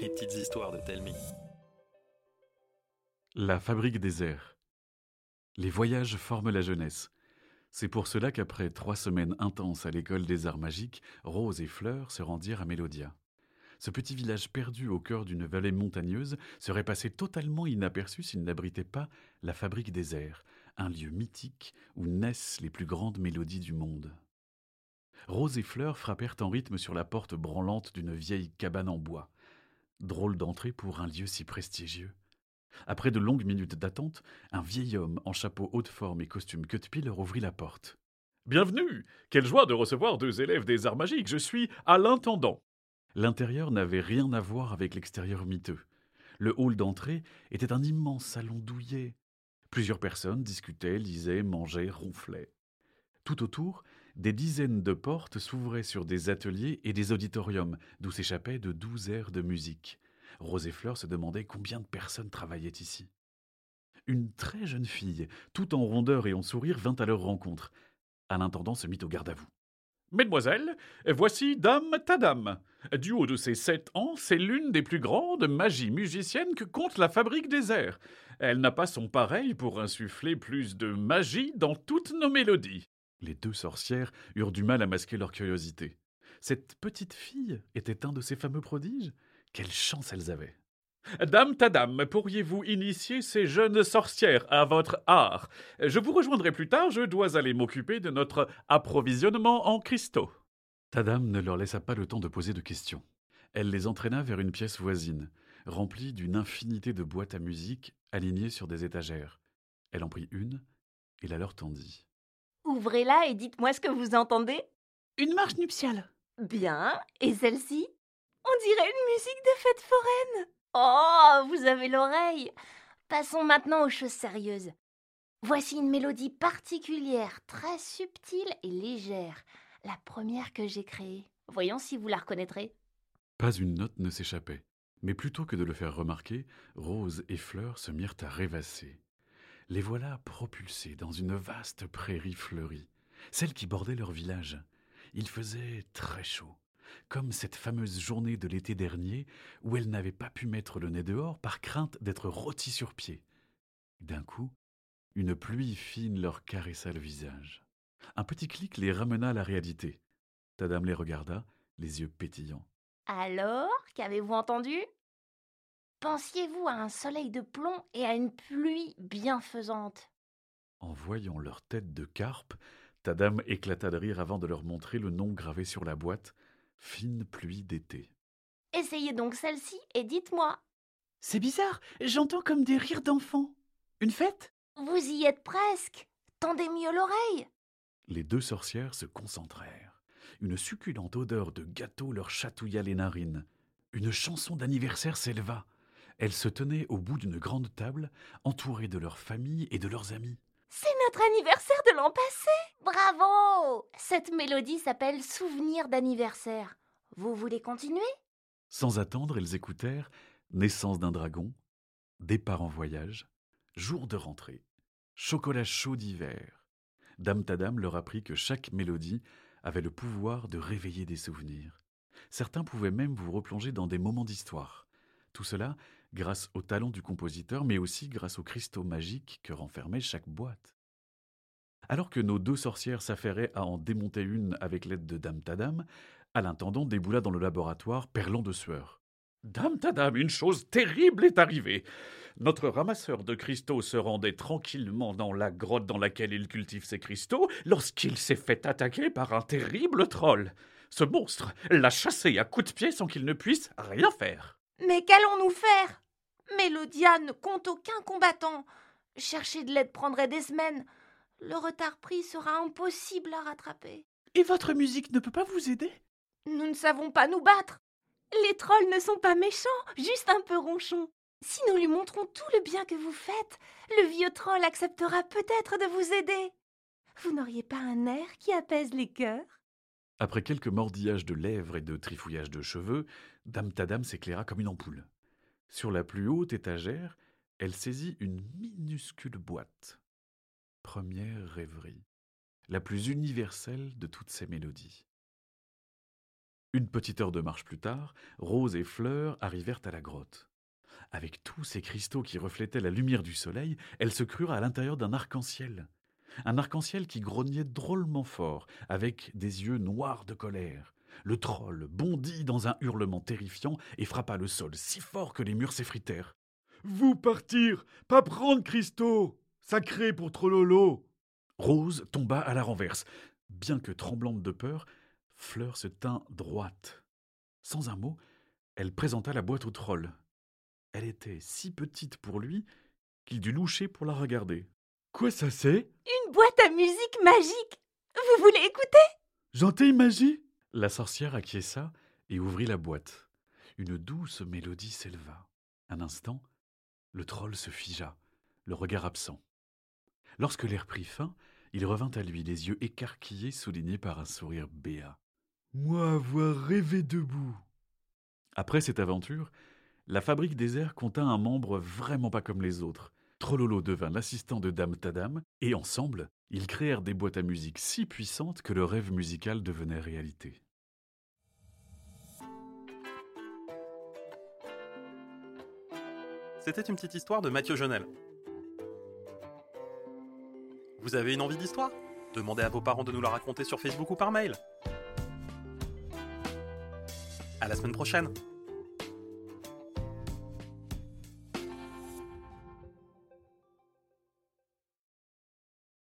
Les petites histoires de Telmi. La fabrique des airs. Les voyages forment la jeunesse. C'est pour cela qu'après trois semaines intenses à l'école des arts magiques, Rose et Fleur se rendirent à Mélodia. Ce petit village perdu au cœur d'une vallée montagneuse serait passé totalement inaperçu s'il n'abritait pas la fabrique des airs, un lieu mythique où naissent les plus grandes mélodies du monde. Rose et Fleur frappèrent en rythme sur la porte branlante d'une vieille cabane en bois. Drôle d'entrée pour un lieu si prestigieux. Après de longues minutes d'attente, un vieil homme en chapeau haute forme et costume cut leur ouvrit la porte. Bienvenue Quelle joie de recevoir deux élèves des arts magiques. Je suis à l'intendant. L'intérieur n'avait rien à voir avec l'extérieur miteux. Le hall d'entrée était un immense salon douillet. Plusieurs personnes discutaient, lisaient, mangeaient, ronflaient. Tout autour, des dizaines de portes s'ouvraient sur des ateliers et des auditoriums, d'où s'échappaient de douze airs de musique. Rose et Fleur se demandaient combien de personnes travaillaient ici. Une très jeune fille, tout en rondeur et en sourire, vint à leur rencontre. Un intendant se mit au garde à vous. Mesdemoiselles, voici Dame Tadam. Du haut de ses sept ans, c'est l'une des plus grandes magies musiciennes que compte la Fabrique des Airs. Elle n'a pas son pareil pour insuffler plus de magie dans toutes nos mélodies. Les deux sorcières eurent du mal à masquer leur curiosité. Cette petite fille était un de ces fameux prodiges? Quelle chance elles avaient Dame Tadam, pourriez-vous initier ces jeunes sorcières à votre art? Je vous rejoindrai plus tard, je dois aller m'occuper de notre approvisionnement en cristaux. Tadam ne leur laissa pas le temps de poser de questions. Elle les entraîna vers une pièce voisine, remplie d'une infinité de boîtes à musique alignées sur des étagères. Elle en prit une et la leur tendit. Ouvrez-la et dites-moi ce que vous entendez. Une marche nuptiale. Bien. Et celle-ci? On dirait une musique de fête foraine. Oh, vous avez l'oreille. Passons maintenant aux choses sérieuses. Voici une mélodie particulière, très subtile et légère. La première que j'ai créée. Voyons si vous la reconnaîtrez. Pas une note ne s'échappait. Mais plutôt que de le faire remarquer, Rose et Fleur se mirent à rêvasser. Les voilà propulsés dans une vaste prairie fleurie, celle qui bordait leur village. Il faisait très chaud, comme cette fameuse journée de l'été dernier où elles n'avaient pas pu mettre le nez dehors par crainte d'être rôties sur pied. D'un coup, une pluie fine leur caressa le visage. Un petit clic les ramena à la réalité. Tadam les regarda, les yeux pétillants. Alors, qu'avez-vous entendu? Pensiez-vous à un soleil de plomb et à une pluie bienfaisante? En voyant leur tête de carpe, Tadam éclata de rire avant de leur montrer le nom gravé sur la boîte Fine pluie d'été. Essayez donc celle-ci et dites-moi. C'est bizarre, j'entends comme des rires d'enfants. Une fête? Vous y êtes presque. Tendez mieux l'oreille. Les deux sorcières se concentrèrent. Une succulente odeur de gâteau leur chatouilla les narines. Une chanson d'anniversaire s'éleva. Elles se tenaient au bout d'une grande table, entourées de leur famille et de leurs amis. C'est notre anniversaire de l'an passé. Bravo Cette mélodie s'appelle Souvenir d'anniversaire. Vous voulez continuer? Sans attendre, elles écoutèrent Naissance d'un dragon, Départ en voyage, Jour de rentrée, Chocolat chaud d'hiver. Dame Tadam leur apprit que chaque mélodie avait le pouvoir de réveiller des souvenirs. Certains pouvaient même vous replonger dans des moments d'histoire. Tout cela grâce au talent du compositeur, mais aussi grâce aux cristaux magiques que renfermait chaque boîte. Alors que nos deux sorcières s'affairaient à en démonter une avec l'aide de Dame Tadam, à l'intendant déboula dans le laboratoire, perlant de sueur. Dame Tadam, une chose terrible est arrivée. Notre ramasseur de cristaux se rendait tranquillement dans la grotte dans laquelle il cultive ses cristaux lorsqu'il s'est fait attaquer par un terrible troll. Ce monstre l'a chassé à coups de pied sans qu'il ne puisse rien faire. Mais qu'allons-nous faire? Mélodia ne compte aucun combattant. Chercher de l'aide prendrait des semaines. Le retard pris sera impossible à rattraper. Et votre musique ne peut pas vous aider? Nous ne savons pas nous battre. Les trolls ne sont pas méchants, juste un peu ronchons. Si nous lui montrons tout le bien que vous faites, le vieux troll acceptera peut-être de vous aider. Vous n'auriez pas un air qui apaise les cœurs? Après quelques mordillages de lèvres et de trifouillages de cheveux, Dame Tadam s'éclaira comme une ampoule. Sur la plus haute étagère, elle saisit une minuscule boîte. Première rêverie, la plus universelle de toutes ces mélodies. Une petite heure de marche plus tard, Rose et Fleur arrivèrent à la grotte. Avec tous ces cristaux qui reflétaient la lumière du soleil, elles se crurent à l'intérieur d'un arc-en-ciel. Un arc-en-ciel qui grognait drôlement fort, avec des yeux noirs de colère. Le troll bondit dans un hurlement terrifiant et frappa le sol si fort que les murs s'effritèrent. Vous partir, pas prendre cristaux Sacré pour Trollolo Rose tomba à la renverse. Bien que tremblante de peur, Fleur se tint droite. Sans un mot, elle présenta la boîte au troll. Elle était si petite pour lui qu'il dut loucher pour la regarder. Quoi ça c'est? Une boîte à musique magique Vous voulez écouter? Gentille magie? La sorcière acquiesça et ouvrit la boîte. Une douce mélodie s'éleva. Un instant, le troll se figea, le regard absent. Lorsque l'air prit fin, il revint à lui, les yeux écarquillés, soulignés par un sourire béat. Moi avoir rêvé debout. Après cette aventure, la fabrique des airs compta un membre vraiment pas comme les autres. Trololo devint l'assistant de Dame Tadam, et ensemble, ils créèrent des boîtes à musique si puissantes que le rêve musical devenait réalité. C'était une petite histoire de Mathieu Jonel. Vous avez une envie d'histoire? Demandez à vos parents de nous la raconter sur Facebook ou par mail. À la semaine prochaine